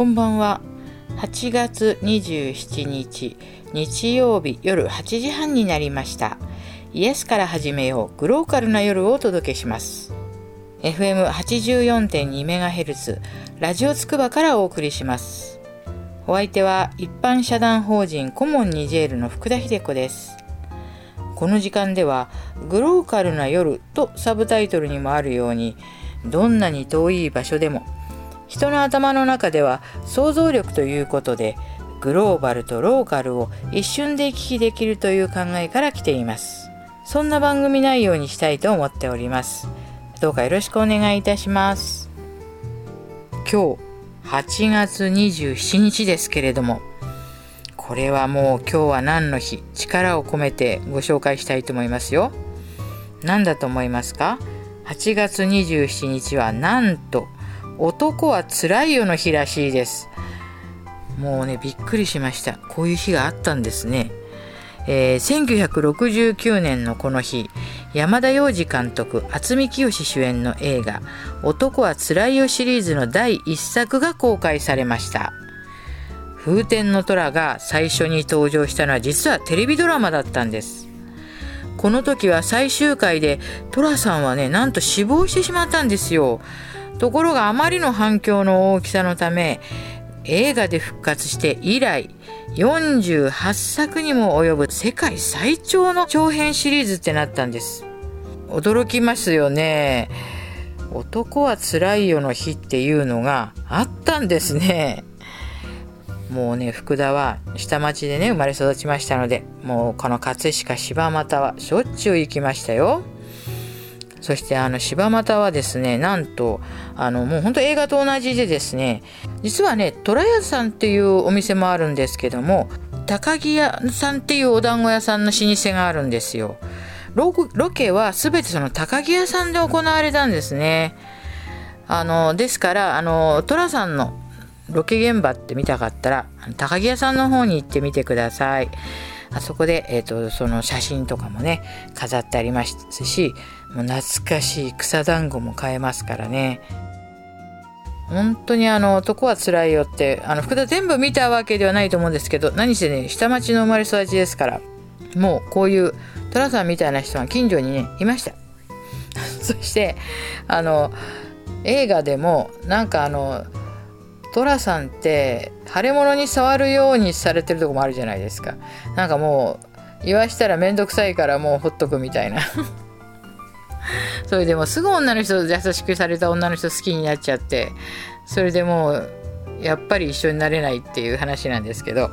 こんばんは。8月27日日曜日夜8時半になりました。イエスから始めようグローカルな夜をお届けします。FM84.2MHz ラジオつくばからお送りします。お相手は一般社団法人コモンニジェールの福田秀子です。この時間ではグローカルな夜とサブタイトルにもあるようにどんなに遠い場所でも人の頭の中では想像力ということでグローバルとローカルを一瞬で行き来できるという考えから来ています。そんな番組内容にしたいと思っております。どうかよろしくお願いいたします。今日8月27日ですけれどもこれはもう今日は何の日？力を込めてご紹介したいと思いますよ。何だと思いますか？8月27日はなんと男はつらいよの日らしいです。もうねびっくりしました。こういう日があったんですね、えー、1969年のこの日山田洋次監督渥美清主演の映画「男はつらいよ」シリーズの第1作が公開されました。風天の虎が最初に登場したのは実はテレビドラマだったんです。この時は最終回で寅さんはねなんと死亡してしまったんですよ。ところがあまりの反響の大きさのため映画で復活して以来48作にも及ぶ世界最長の長編シリーズってなったんです。驚きますよね。男はつらいよの日っていうのがあったんですね。もうね福田は下町でね生まれ育ちましたのでもうこの葛飾柴又はしょっちゅう行きましたよ。そしてあの柴又はですねなんとあのもうほんと映画と同じでですね実はね虎屋さんっていうお店もあるんですけども高木屋さんっていうお団子屋さんの老舗があるんですよ。ロケは全てその高木屋さんで行われたんですね。あのですからあの寅さんのロケ現場って見たかったら高木屋さんの方に行ってみてください。あそこで、えーと、その写真とかもね飾ってありますしもう懐かしい草団子も買えますからね。本当にあの男は辛いよってあの福田全部見たわけではないと思うんですけど何せね下町の生まれ育ちですからもうこういう寅さんみたいな人が近所にねいました。そしてあの映画でもなんかあの寅さんって腫れ物に触るようにされてるとこもあるじゃないですか。なんかもう言わしたら面倒くさいからもうほっとくみたいな。それでもすぐ女の人優しくされた女の人好きになっちゃってそれでもうやっぱり一緒になれないっていう話なんですけど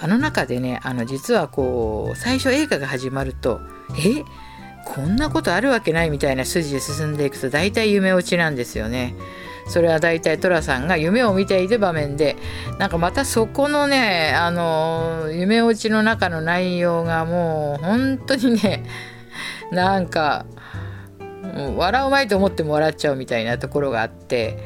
あの中でねあの実はこう最初映画が始まるとえ？こんなことあるわけないみたいな筋で進んでいくと大体夢落ちなんですよね。それは大体寅さんが夢を見ている場面でなんかまたそこのねあの夢落ちの中の内容がもう本当にねなんか笑うまいと思っても笑っちゃうみたいなところがあって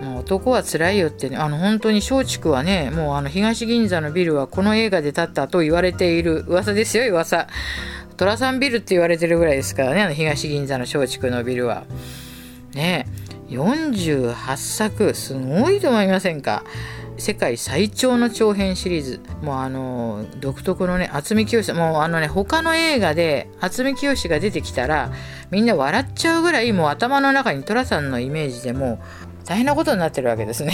もう男は辛いよってねあの本当に松竹はねもうあの東銀座のビルはこの映画で建ったと言われている噂ですよ噂。寅さんビルって言われてるぐらいですからねあの東銀座の松竹のビルは。ね48作すごいと思いませんか？世界最長の長編シリーズもうあの独特のね渥美清もうあのね他の映画で渥美清が出てきたらみんな笑っちゃうぐらいもう頭の中に寅さんのイメージでも大変なことになってるわけですね。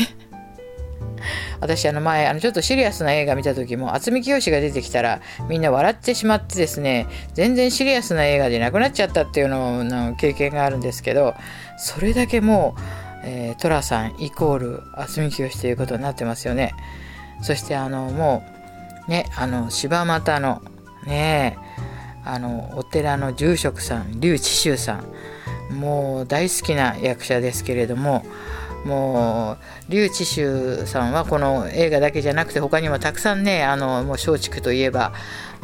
私あの前あのちょっとシリアスな映画見た時も渥美清が出てきたらみんな笑ってしまってですね全然シリアスな映画でなくなっちゃったっていうのの経験があるんですけどそれだけもう、えー、寅さんイコール渥美清ということになってますよね。そしてあのもうねあの柴又のねあのお寺の住職さん劉智秀さん。もう大好きな役者ですけれどももう劉智秀さんはこの映画だけじゃなくて他にもたくさんねあのもう松竹といえば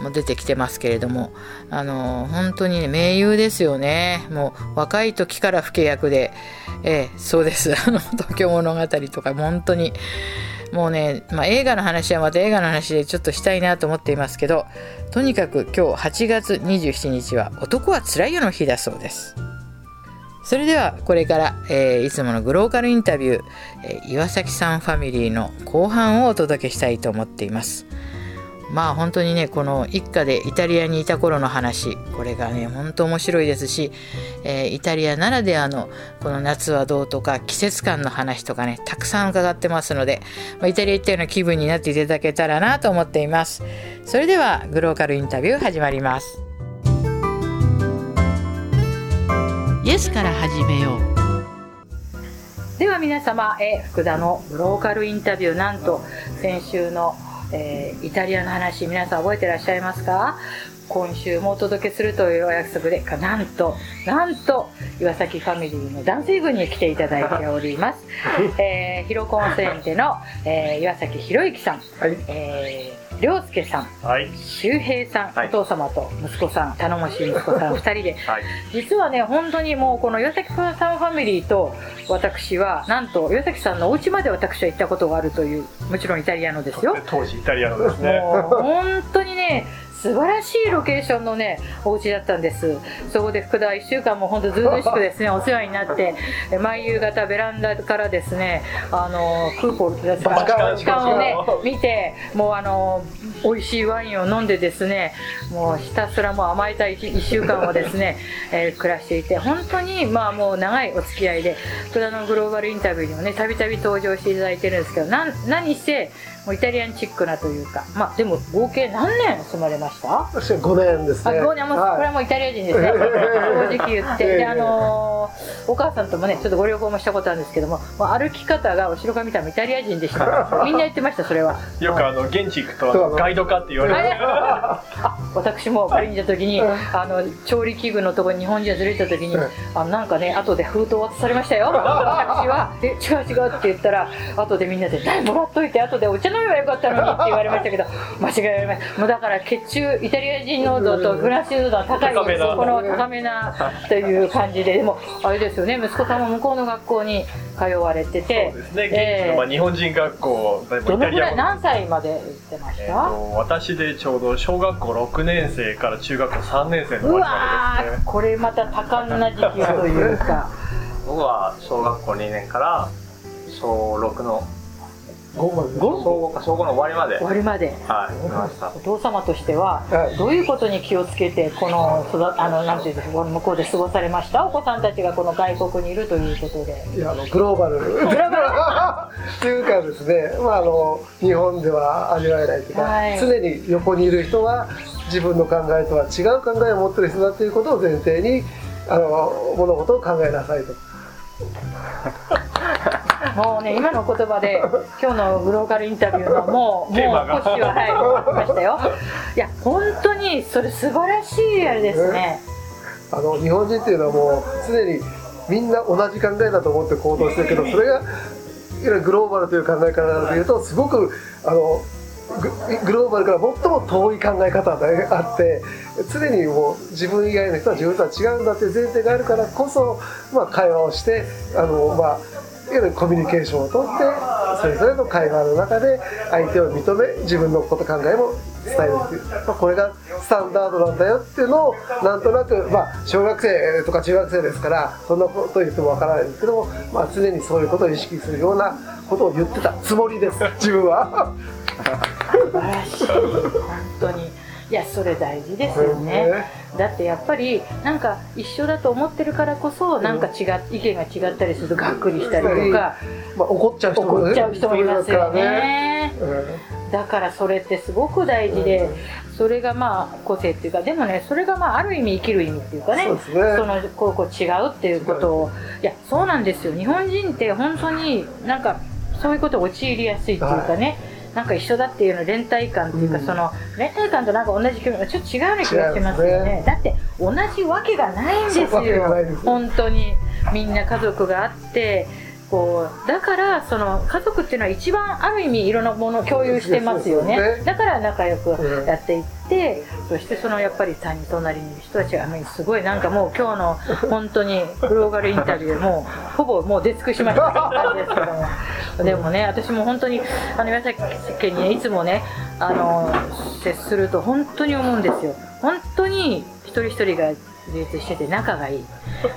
も出てきてますけれどもあの本当に、ね、名優ですよね。もう若い時から老け役で、ええ、そうです。あの東京物語とか本当に。もうね、まあ、映画の話はまた映画の話でちょっとしたいなと思っていますけどとにかく今日8月27日は男はつらいよの日だそうです。それではこれから、えー、いつものグローカルインタビュー、えー、岩崎さんファミリーの後半をお届けしたいと思っています。まあ本当にねこの一家でイタリアにいた頃の話これがね本当面白いですし、えー、イタリアならではのこの夏はどうとか季節感の話とかねたくさん伺ってますので、まあ、イタリア行ったような気分になっていただけたらなと思っています。それではグローカルインタビュー始まります。イエスから始めよう。では皆様、え福田のグローカルインタビュー。なんと先週のえー、イタリアの話皆さん覚えてらっしゃいますか？今週もお届けするというお約束でなんとなんと岩崎ファミリーの男性部に来ていただいております、えー、ヒロコンセンテの、えー、岩崎博之さん、はい、えー涼介さん、はい、周平さん、はい、お父様と息子さん頼もしい息子さん 2人で、はい、実はね本当にもうこの岩崎さんファミリーと私はなんと岩崎さんのお家まで私は行ったことがあるというもちろんイタリアのですよ。当時イタリアのですね。本当にね素晴らしいロケーションのねお家だったんです。そこで福田は1週間も本当ずうずしくですね お世話になって毎夕方ベランダからですねあのクーポーですか時間をね見てもうあの美味しいワインを飲んでですねもうひたすらもう甘えた 1, 1週間をですね、えー、暮らしていて本当にまあもう長いお付き合いで福田のグローバルインタビューにもねたびたび登場していただいてるんですけど何してイタリアンチックなというかまあでも合計何年住まれました？私は5年ですね。あ5年も、はい、これはもうイタリア人ですね。正直言って。であのー、お母さんともねちょっとご旅行もしたことあるんですけどももう歩き方が後ろから見たらイタリア人でした。みんな言ってましたそれは。よくあの現地行くとガイドかって言われるあ 私もパリにいた時にあの調理器具のところに日本人がずれた時にあなんかね後で封筒渡されましたよ。私は「え違う違う」って言ったら後でみんなで「もらっといて後でお茶飲めばよかったのに」って言われましたけど 間違えられました。もうだから血中イタリア人濃度とフランス人濃度は高いこの高めな。という感じででもあれですよね息子さんも向こうの学校に通われててそうですね、えー、まあ、日本人学校どのぐらい何歳まで行ってました、えー、と私でちょうど小学校6年生から中学校3年生の終わりまでですね。これまた多感な時期というか。僕は小学校2年から小6の小5か小5の終わりまで。終わりまで。はいお父様としては、どういうことに気をつけてこのあのなんていうんですか向こうで過ごされました？お子さんたちがこの外国にいるということで。いやあのグローバル。グローバル？っていうかですね、まあ、あの日本では味わえないというか、はい、常に横にいる人は自分の考えとは違う考えを持ってる人だということを前提にあの物事を考えなさいと。もうね今の言葉で 今日のグローカルインタビューのもうもう腰ははいましたよ。いや本当にそれ素晴らしいあれですね。あの日本人っていうのはもう常にみんな同じ考えだと思って行動してるけどそれがグローバルという考え方でいうとすごくあのグローバルから最も遠い考え方があって常にもう自分以外の人は自分とは違うんだっていう前提があるからこそ、まあ、会話をしてあの、まあ、コミュニケーションをとってそれぞれの会話の中で相手を認め自分のこと考えも伝えるっていう、まあ、これがスタンダードなんだよっていうのをなんとなく、まあ、小学生とか中学生ですからそんなこと言ってもわからないんですけども、まあ、常にそういうことを意識するようなことを言ってたつもりです自分は。素晴らしい本当にいやそれ大事ですよね、だってやっぱりなんか一緒だと思ってるからこそなんか違意見が違ったりするとがっくりしたりとか、まあ、怒っちゃう人も、ね、怒っちゃう人もいますよね、だからそれってすごく大事で、それがまあ個性っていうかでもねそれがまあある意味生きる意味っていうかねそのこうこう違うっていうことをいやそうなんですよ。日本人って本当になんかそういうことを陥りやすいっていうかね、はいなんか一緒だっていうの連帯感っていうか、うん、その連帯感となんか同じ気分ちょっと違うような気がしますよね、ね、だって同じわけがないんですよ。本当に。みんな家族があってこうだからその家族っていうのは一番ある意味いろんなものを共有してますよね。だから仲良くやっていって、そしてそのやっぱり他人隣にいる人たちがすごいなんかもう今日の本当にグローバルインタビューもうほぼもう出尽くしました。感じですけどもでもね私も本当にあの岩崎家にねいつもねあの接すると本当に思うんですよ。本当に一人一人が自立してて仲がいい。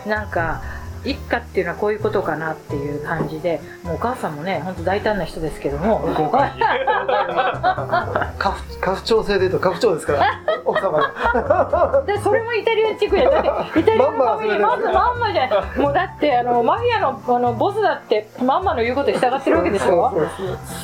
なんか一家っていうのはこういうことかなっていう感じでもうお母さんもね本当大胆な人ですけども。豪快に家父長制でと家父長ですから奥様が。でそれもイタリア地区やだってイタリアのファミリーまずまんまじゃない。もうだってあのマフィアのあのボスだってまんまの言うことに従ってるわけでしょ。そうそ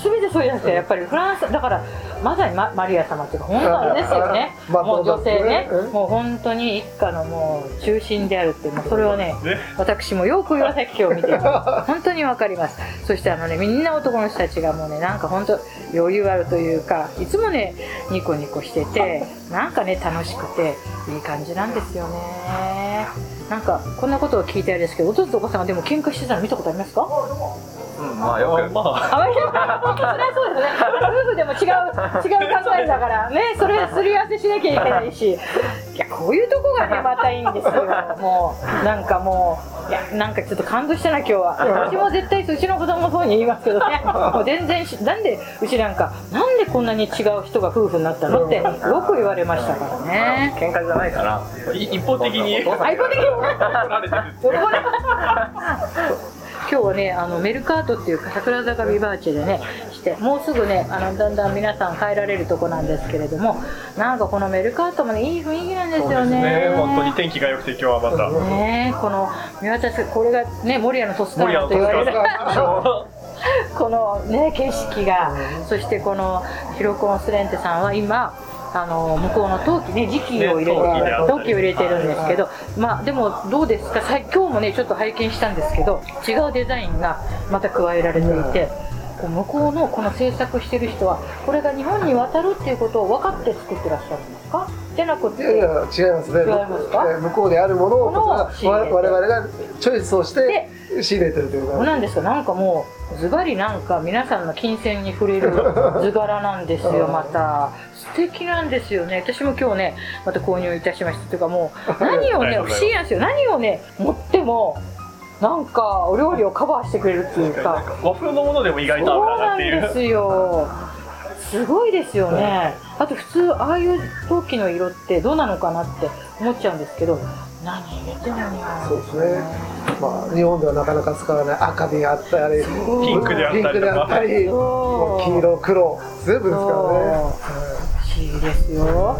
う。全てそうじゃなくてやっぱりフランスだからまさにママリア様っていうか本当 ですよね。まあもう女性ね。うん。もう本当に一家のもう中心であるっていうもうそれはねね。私もよく岩崎家を見て 本当にわかります。そしてあのねみんな男の人たちがもうねなんか本当余裕あるというかいつもねニコニコしててなんかね楽しくていい感じなんですよね。なんかこんなことを聞いてあれですけどお父さんとお母さんがでも喧嘩してたの見たことありますか？うんまあよく。まああまりそれはそうですねでも違う違う考えだから。ねそれすり合わせしなきゃいけないし。いやこういうとこがねまたいいんですよ。もうなんかもういやなんかちょっと感動したな今日は。私も絶対うちの子供もそうに言いますけどね。もう全然しなんでうちなんかなんでこんなに違う人が夫婦になったのってよく言われましたからね。喧嘩じゃないかない一方的に。一方的に？られてる今日はねあのメルカートっていう桜坂ビバーチェでねしてもうすぐねあのだんだん皆さん帰られるとこなんですけれどもなんかこのメルカートもねいい雰囲気なんですよね。ね。本当に天気が良くて今日はまた。ねこの見渡すこれがね守谷のトスカーナと言われるこのね景色が、そしてこのヒロコンスレンテさんは今あの向こうの陶器ね磁器を入れて、ね陶器を入れてるんですけど、まあでもどうですか？今日もねちょっと拝見したんですけど違うデザインがまた加えられていて。こう向こうのこの制作してる人はこれが日本に渡るっていうことを分かって作ってらっしゃるんですか？じゃなくて。いやいや違いますね。違いますか？えー向こうであるものをこちら我々がチョイスをして仕入れてるというか。なんですか？なんかもうズバリなんか皆さんの金銭に触れる 図柄なんですよまた。素敵なんですよね。私も今日ねまた購入いたしました。というかもう 何をね不思議なんですよ。何をね持ってもなんかお料理をカバーしてくれるっていうか。和風のものでも意外とそう合うかなっていうなんですよ。すごいですよね。あと普通ああいう陶器の色ってどうなのかなって思っちゃうんですけど何入れてそうですね。まあ日本ではなかなか使わない赤であったりピンクであったりピンクであったりそう。黄色黒全部ですからね。不思議ですよ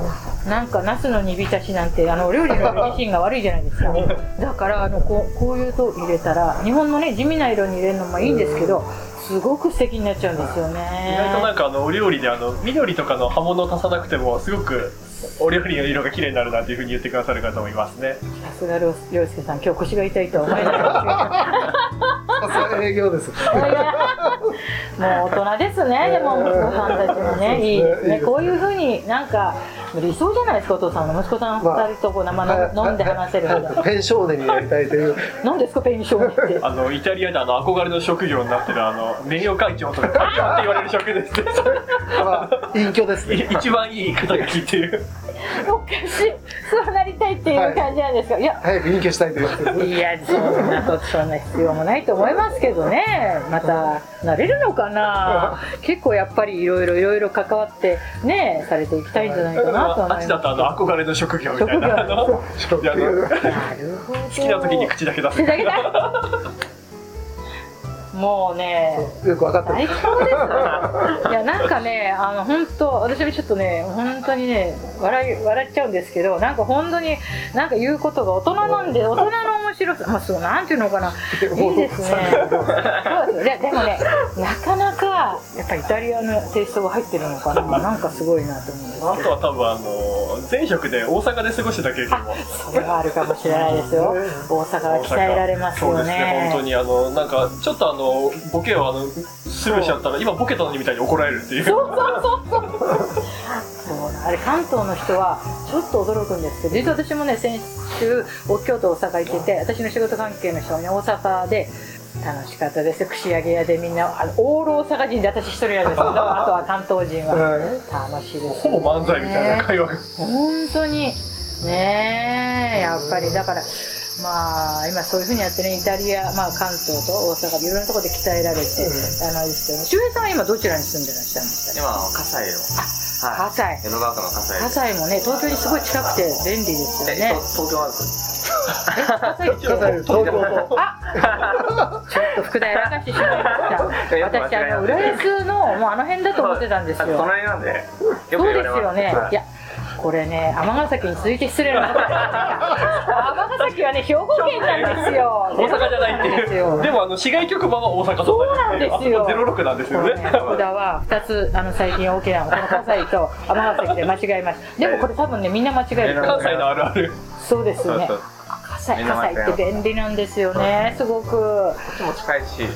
なんかナスの煮浸しなんてあのお料理の自身が悪いじゃないですか。だからあのこうこういうと入れたら日本のね地味な色に入れるのもいいんですけどすごく素敵になっちゃうんですよね。意外となんかあのお料理であの緑とかの葉物を足さなくてもすごくお料理の色が綺麗になるなっていうふうに言ってくださる方もいますね。さすが涼涼介さん今日腰が痛いとは思えない。さすが営業です。もう大人ですねでも息子さんたちもねいい。ねこういうふうになんか理想じゃないですかお父さんの息子さん2人とこう生飲飲んで話せるみたい。なペン少年になりたいという。何ですかペンションって。あのイタリアであの憧れの職業になってるあの名誉会長とか会長って言われる職ですね。まあ隠居ですね。い一番いい肩書きっていう。おかしい。そうなりたいっていう感じなんですか、い、や早く隠居したいといういやそんなことそんな必要もないと思いますけどね。またなれるのかな。結構やっぱりいろいろいろいろ関わってねされていきたいんじゃないかなと思いますあっちだとあの憧れの職業みたいな好きな時に口だけ出す。口だけだもうねよく分かって最る高です いやなんかねあの本当私もちょっとね本当にね笑い笑っちゃうんですけどなんか本当になんか言うことが大人なんで大人の面白さまあそうなんていうのかな。いいですね。そうですよででもねなかなかやっぱりイタリアのテイストが入ってるのかな。なんかすごいなと思うんですあとは多分あの前職で大阪で過ごしてた経験も。それはあるかもしれないですよ。大阪は鍛えられますよそうですね本当に。あのなんかちょっとあのボケをあのスルーしちゃったら今ボケたのにみたいに怒られるっていう。そうそうそうそう。あれ関東の人はちょっと驚くんですけど実は私もね先週お京都大阪行ってて私の仕事関係の人はね大阪で楽しかったです。串揚げ屋でみんなあのオール大阪人で私一人なんですけど あとは関東人ははい楽しいです、ほぼ漫才みたいな。会話が本当に。ねえやっぱりだからまあ今そういうふうにやってねイタリア、まあ、関東と大阪でいろんなところで鍛えられて、あのですけど周平さんは今どちらに住んでらっしゃるんですか？今は葛西の。は葛西。い。江戸川区の葛西葛西もね東京にすごい近くて便利ですよえねと東京なちょっと福田やらかしてしまいました私あの浦安のもうあの辺だと思ってたんですよ隣なんでそうですよね。いや、これね、尼崎に続いて失礼なこと尼崎はね、兵庫県なんですよ。大阪じゃないっていうでもあの市外局番は大阪そうなんですよあそこ06なんですよね福田は2つあの最近大きなこの関西と尼崎で間違えましたでもこれ多分ねみんな間違える関西のあるあるそうですね西関西って便利なんですよねすごく。こっちも近いし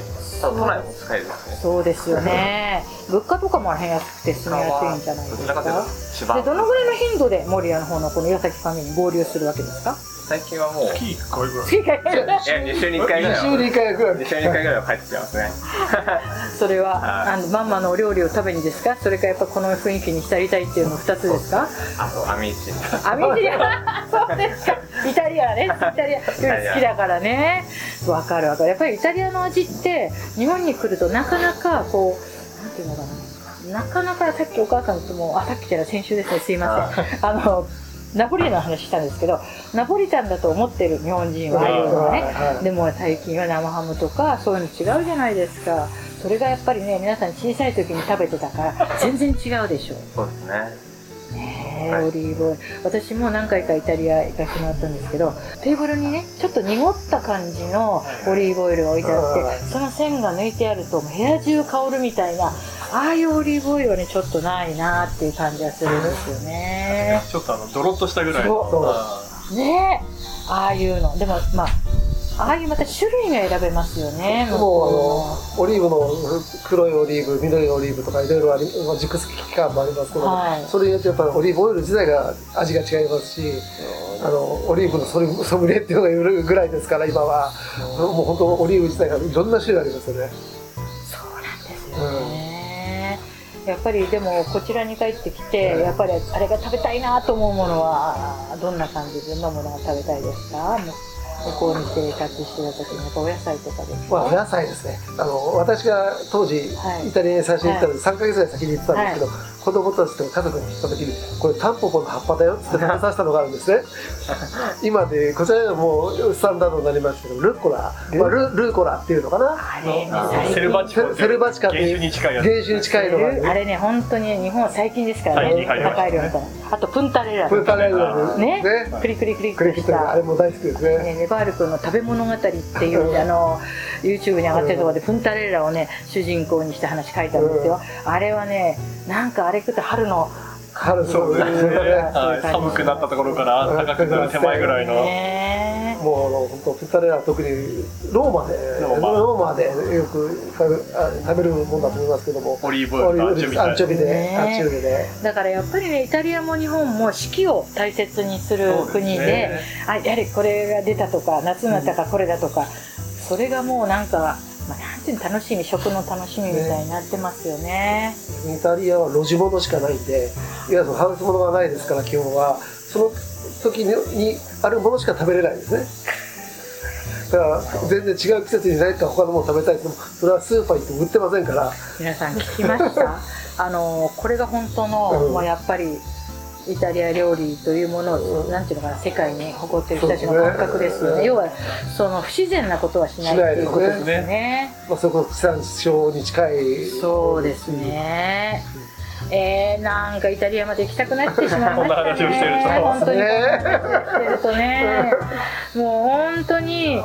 都内も近いですねそうですよね。物価とかもあの辺安くて住みやすいんじゃないですどちらかというとか千葉。でどのぐらいの頻度で守谷の方のこの岩崎ファミリーに合流するわけですか？最近はもう月1回ぐらい。次回いや2週に1回ぐらい2週はに1回ぐらい。2週に1回ぐらいは帰ってきてますね。それははい。あのマンマのお料理を食べにですか？それかやっぱこの雰囲気に浸りたいっていうの2つですか？あとアミーチ。アミジア そうですか。イタリアねイタリア。料理好きだからね。わかるわかる。やっぱりイタリアの味って日本に来るとなかなかこうなんていうのかな。なかなかさっきお母さんともあさっきじゃない先週ですね。すいません。あのナポリの話したんですけどナポリタンだと思ってる日本人はああいうのはい。ねはい。でも最近は生ハムとかそういうの違うじゃないですか。それがやっぱりね皆さん小さい時に食べてたから 全然違うでしょ。そうですね。ねえはい。オリーブオイル。私も何回かイタリア行かせてもらったんですけどテーブルにねちょっと濁った感じのオリーブオイルが置いてあっはい。てその線が抜いてあると部屋中香るみたいなああいうオリーブオイルはねちょっとないなっていう感じがするんですよね。ちょっとあのドロッとしたぐらい。のそう。あね。えああいうの。でもまあああいうまた種類が選べますよね向もうこあのオリーブの黒いオリーブ緑のオリーブとかいろいろありまあ熟す期間もありますけど、はい。それによってやっぱりオリーブオイル自体が味が違いますしあのオリーブのソリソムリエっていうのがいるぐらいですから今は。もう本当オリーブ自体がいろんな種類ありますよね。そうなんですよね、やっぱりでもこちらに帰ってきてやっぱりあれが食べたいなと思うものはどんな感じでどんなものが食べたいですか？向こうに生活してた時にやっぱお野菜とかですか、まあ、お野菜ですね。あの私が当時、はい。イタリアに最初に行ったので3ヶ月ぐらい先に行ってたんですけど、子供たちと家族に行った時にこれタンポポの葉っぱだよって食べさせたのがあるんですね。今でこちらではもうスタンダードになりましたけどルッコラ、まあ、ルルーコラっていうのかな。あれねの最近。セルバチコ。セセルバチカっていう原種に近いやつ原種に近いのがある。あれね本当に日本最近ですからね。高い量だから。あとプンタレラプータレールね？ね。クリクリクリクリクリした。あれも大好きですね。ね、ネバール君の食べ物語っていう、あの YouTube に上がってるところでプンタレーラをね主人公にした話書いたんですよ、あれはねなんかあれ食って春の春そうですね。はい。寒くなったところから暖かくなる手前ぐらいの。ねもうあの本当プータレーラは特にローマでローマ。ローマでよく食べあ食べるものだと思いますけども。オリーブオイルとアンチョビアンチョビで、ねアンチョビで。だからやっぱりねイタリアも日本も四季を大切にするそうですね。国であやはりこれが出たとか夏になったからこれだとか、それがもうなんか、楽しみ食の楽しみみたいになってますよね。イタリアは路地物しかないんでいわゆるハウス物がないですから基本は。その時ににあるものしか食べれないんですね。だから全然違う季節に何か他のもの食べたいってそれはスーパー行っても売ってませんから。皆さん聞きました？あのこれが本当の、うん。やっぱりイタリア料理というものを、うんなんていうのかな世界に誇ってる人たちの感覚ですよね。要はその不自然なことはしないっていうことですね。まあ、それこそ地産に近いそうですね。えー、なんかイタリアまで行きたくなってしまいましたね。こんな話をしてるとね。もう本当に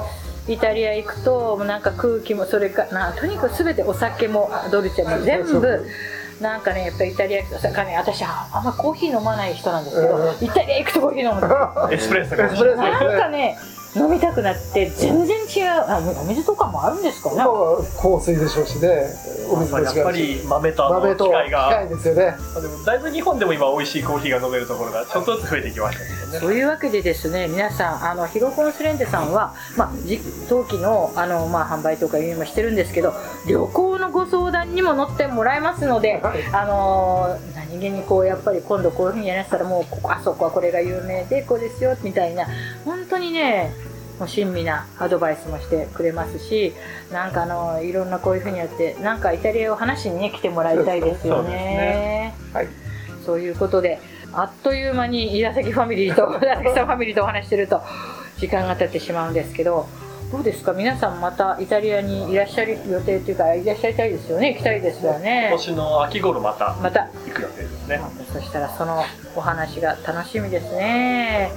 イタリア行くともうなんか空気もそれかなとにかく全てお酒もドルチェも全部なんかねやっぱりイタリア行くとさね私ああんまコーヒー飲まない人なんですけど、うんイタリア行くとコーヒー飲むんですエスプレッソがエスプレッソなんかね飲みたくなって全然違うあお水とかもあるんですかね。まあ香水でしょうしね。お水も違うしやっぱり豆と豆と機機械が。械ですよね。でもだいぶ日本でも今美味しいコーヒーが飲めるところがちょっとずつ増えてきましたけどねというわけでですね皆さんあのヒロコンスレンテさんは、まあ、じ陶器のあの、まあ、販売とかいうのもしてるんですけど旅行のご相談にも乗ってもらえますので、はい。あの何気にこうやっぱり今度こういうふうにやらせたらもうここあそこはこれが有名でこうですよみたいな。本当にねもう親身なアドバイスもしてくれますしなんかあのいろんなこういうふうにやってなんかイタリアを話しにね来てもらいたいですよそうね。はい。そういうことであっという間に岩崎ファミリーと 岩崎さんファミリーとお話ししてると時間が経ってしまうんですけどどうですか？皆さんまたイタリアにいらっしゃる予定というかいらっしゃりたいですよね？行きたいですよね？今年の秋頃またまた。行く予定ですね。そしたらそのお話が楽しみですね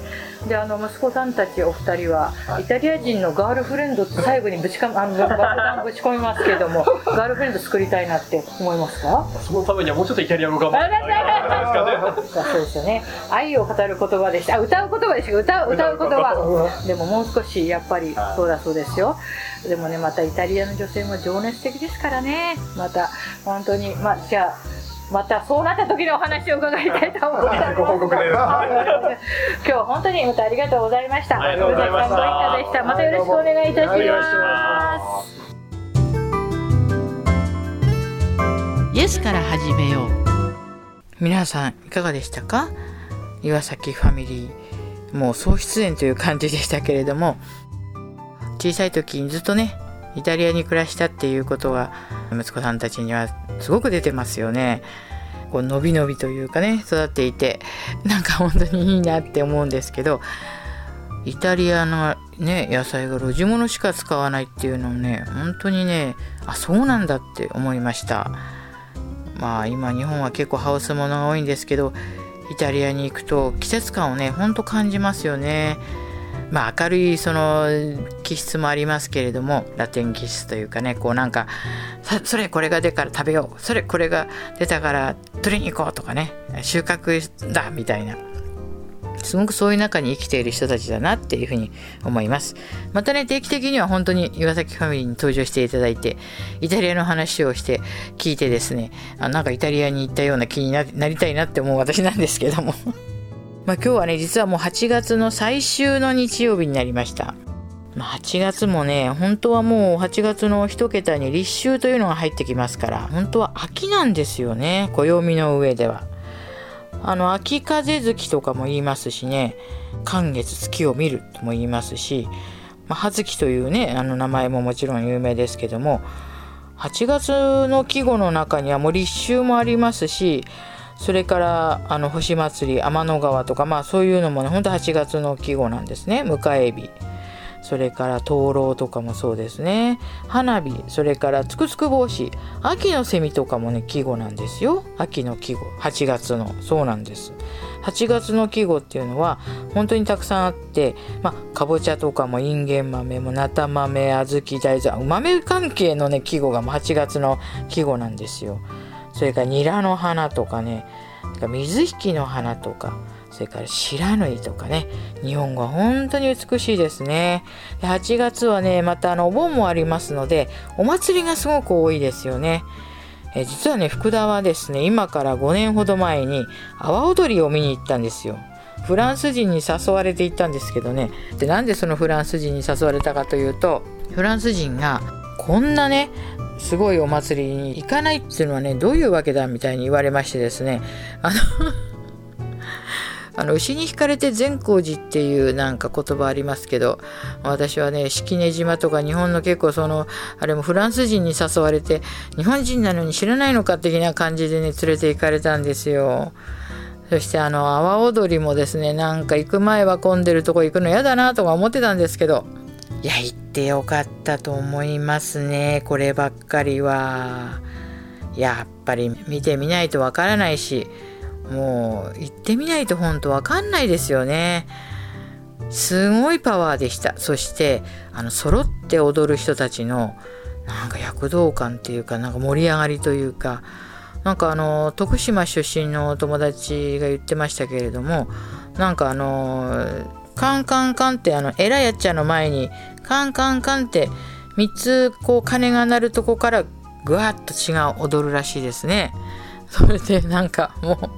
であの息子さんたちお二人はイタリア人のガールフレンドって最後にぶちかあの爆弾ぶち込みますけども ガールフレンド作りたいなって思いますか？そのためにはもうちょっとイタリア語頑張らないといけないですかね。そうですよね。愛を語る言葉でした。あ歌う言葉でした。歌う歌う言葉。でももう少しやっぱりそうだそうですよ。でもねまたイタリアの女性も情熱的ですからね。また本当に。まあじゃあまたそうなった時のお話を伺いたいと思います。ご報告です今日は本当にまたありがとうございました。ありがとうございましたご一家でした。またよろしくお願いいたします。イエスから始めよう皆さんいかがでしたか？岩崎ファミリーもう総出演という感じでしたけれども小さい時にずっとねイタリアに暮らしたっていうことが息子さんたちにはすごく出てますよね。こうのびのびというかね育っていてなんか本当にいいなって思うんですけどイタリアのね野菜が露地物しか使わないっていうのをね本当にねあそうなんだって思いました。まあ今日本は結構ハウスものが多いんですけどイタリアに行くと季節感をねほんと感じますよね。まあ明るいその気質もありますけれどもラテン気質というかねこうなんかそれこれが出たから食べようそれこれが出たから取りに行こうとかね収穫だみたいなすごくそういう中に生きている人たちだなっていうふうに思います。またね、定期的には本当に岩崎ファミリーに登場していただいて、イタリアの話をして聞いてですね、あなんかイタリアに行ったような気にななりたいなって思う私なんですけども。まあ今日はね、実はもう8月の最終の日曜日になりました。まあ、8月もね、本当はもう8月の1桁に立秋というのが入ってきますから、本当は秋なんですよね、暦の上では。あの秋風月とかも言いますしね寒月月を見るとも言いますし、まあ、葉月というねあの名前ももちろん有名ですけども8月の季語の中にはもう立秋もありますしそれからあの星祭り天の川とかまあそういうのもねほんと8月の季語なんですね。迎え日それから灯籠とかもそうですね。花火。それからつくつく帽子秋のセミとかもね季語なんですよ。秋の季語。8月の。そうなんです。8月の季語っていうのは本当にたくさんあってまあかぼちゃとかもインゲン豆もなた豆小豆大豆豆関係のね季語がもう8月の季語なんですよ。それからニラの花とかね水引の花とかそれから白縫いとかね日本語は本当に美しいですね。で8月はねまたあのお盆もありますのでお祭りがすごく多いですよね。え実はね福田はですね今から5年ほど前に阿波踊りを見に行ったんですよ。フランス人に誘われて行ったんですけどね。でなんでそのフランス人に誘われたかというとフランス人がこんなねすごいお祭りに行かないっていうのはねどういうわけだみたいに言われましてですねあの あの牛に引かれて善光寺っていうなんか言葉ありますけど私はね式根島とか日本の結構そのあれもフランス人に誘われて日本人なのに知らないのか的な感じでね連れて行かれたんですよ。そしてあの阿波踊りもですねなんか行く前は混んでるとこ行くの嫌だなとか思ってたんですけどいや行ってよかったと思いますねこればっかりは。やっぱり見てみないとわからないしもう行ってみないと本当わかんないですよね。すごいパワーでした。そしてあの揃って踊る人たちのなんか躍動感っていうかなんか盛り上がりというかなんかあの徳島出身のお友達が言ってましたけれどもなんかあのカンカンカンってあのエラやっちゃの前にカンカンカンって3つこう鐘が鳴るとこからぐわっと違う踊るらしいですね。それでなんかもう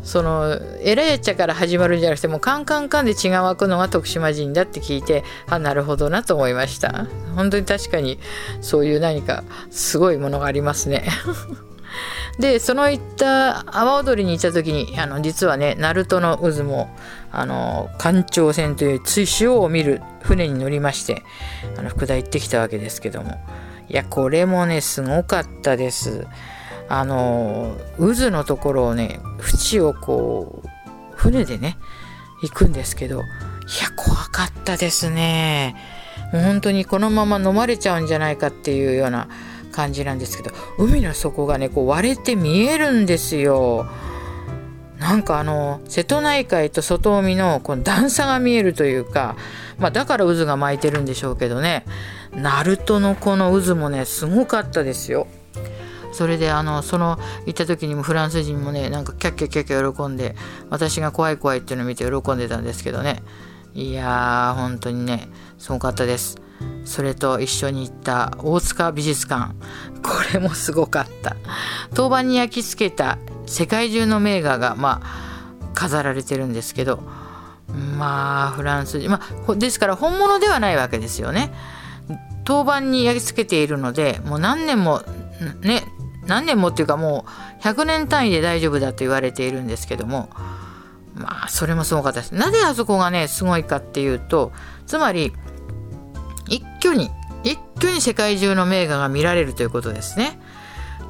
そのエラやっちゃから始まるんじゃなくてもうカンカンカンで血が湧くのが徳島人だって聞いてあなるほどなと思いました本当に確かにそういう何かすごいものがありますね でその行った阿波踊りに行った時にあの実はね鳴門の渦もあの環状線という追潮を見る船に乗りましてあの福田行ってきたわけですけども。いやこれもねすごかったです。あの渦のところをね縁をこう船でね行くんですけどいや怖かったですね。もう本当にこのまま飲まれちゃうんじゃないかっていうような感じなんですけど海の底がねこう割れて見えるんですよ。なんかあの瀬戸内海と外海のこの段差が見えるというか、まあ、だから渦が巻いてるんでしょうけどね。ナルトのこの渦もねすごかったですよ。それであのその行った時にもフランス人もねなんかキャッキャキャッキャ喜んで私が怖い怖いっていうのを見て喜んでたんですけどね。いやー本当にねすごかったです。それと一緒に行った大塚美術館。これもすごかった。当番に焼き付けた世界中の名画がまあ飾られてるんですけどまあフランス人まあですから本物ではないわけですよね。当番に焼き付けているのでもう何年もね何年もっていうかもう100年単位で大丈夫だと言われているんですけどもまあそれもすごかったです。なぜあそこがねすごいかっていうとつまり一挙に一挙に世界中の名画が見られるということですね。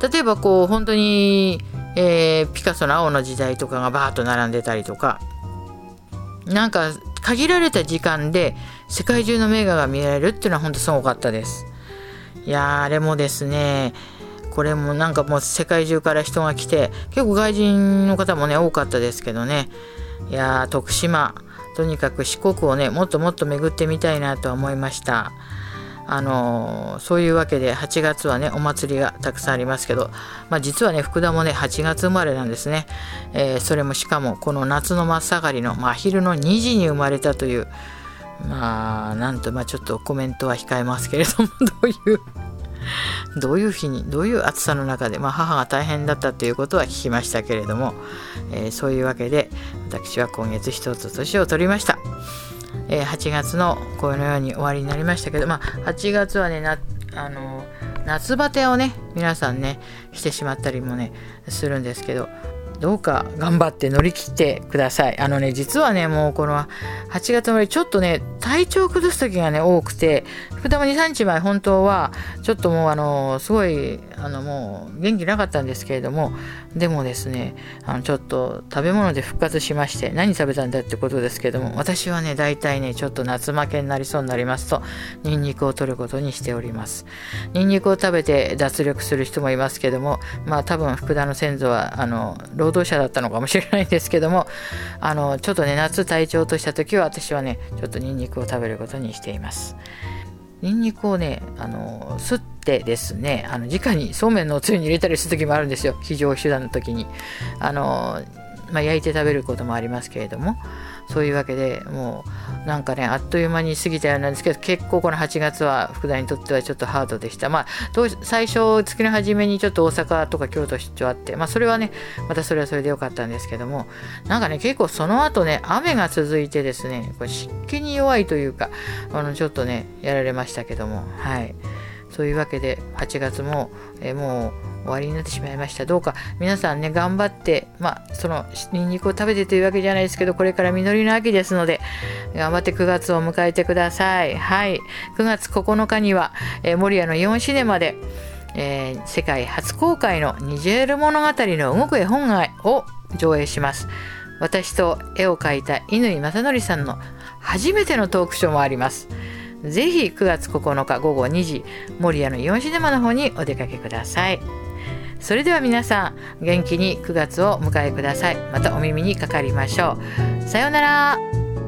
例えばこう本当に、えー、ピカソの青の時代とかがバーッと並んでたりとか。なんか限られた時間で世界中の名画が見られるっていうのは本当すごかったです。いやあれもですねこれもなんかもう世界中から人が来て結構外人の方もね多かったですけどね。いやー徳島とにかく四国をねもっともっと巡ってみたいなと思いました。あのー、そういうわけで8月はねお祭りがたくさんありますけど、まあ、実はね福田もね8月生まれなんですね、えー、それもしかもこの夏の真っ盛りの真昼の2時に生まれたというまあなんとまあちょっとコメントは控えますけれども どういうどういう日にどういう暑さの中で、まあ、母が大変だったということは聞きましたけれども、えー、そういうわけで私は今月一つ年を取りました、えー、8月のこのように終わりになりましたけど、まあ、8月はねなあの夏バテをね皆さんねしてしまったりもねするんですけどどうか頑張って乗り切ってください。あのね、実はね、もうこの8月までちょっとね、体調崩す時がね、多くて、福田も2、3日前、本当は、ちょっともう、あの、すごい、あの、もう、元気なかったんですけれども、でもですね、あの、ちょっと食べ物で復活しまして、何食べたんだってことですけども、私はね、大体ね、ちょっと夏負けになりそうになりますと、ニンニクを取ることにしております。ニンニクを食べて脱力する人もいますけども、まあ、多分、福田の先祖は、あの、労働者だったのかもしれないんですけどもあのちょっとね夏体調とした時は私はねちょっとニンニクを食べることにしています。ニンニクをねあのすってですねあの直にそうめんのおつゆに入れたりする時もあるんですよ。非常手段の時に。あの、まあ、焼いて食べることもありますけれども。そういうわけでもうなんかねあっという間に過ぎたようなんですけど結構この8月は福田にとってはちょっとハードでした。まあ最初月の初めにちょっと大阪とか京都出張あってまあそれはねまたそれはそれでよかったんですけどもなんかね結構その後ね雨が続いてですねこれ湿気に弱いというかあのちょっとねやられましたけどもはい。そういうわけで8月も、えもう終わりになってしまいました。どうか皆さんね、頑張って、まあ、そのニンニクを食べてというわけじゃないですけど、これから実りの秋ですので、頑張って9月を迎えてください。はい。9月9日には、えー、守谷のイオンシネマで、えー、世界初公開のニジェール物語の動く絵本を上映します。私と絵を描いた乾正則さんの初めてのトークショーもあります。ぜひ9月9日午後2時、守谷のイオンシネマの方にお出かけください。それでは皆さん元気に9月を迎えください。またお耳にかかりましょう。さようなら。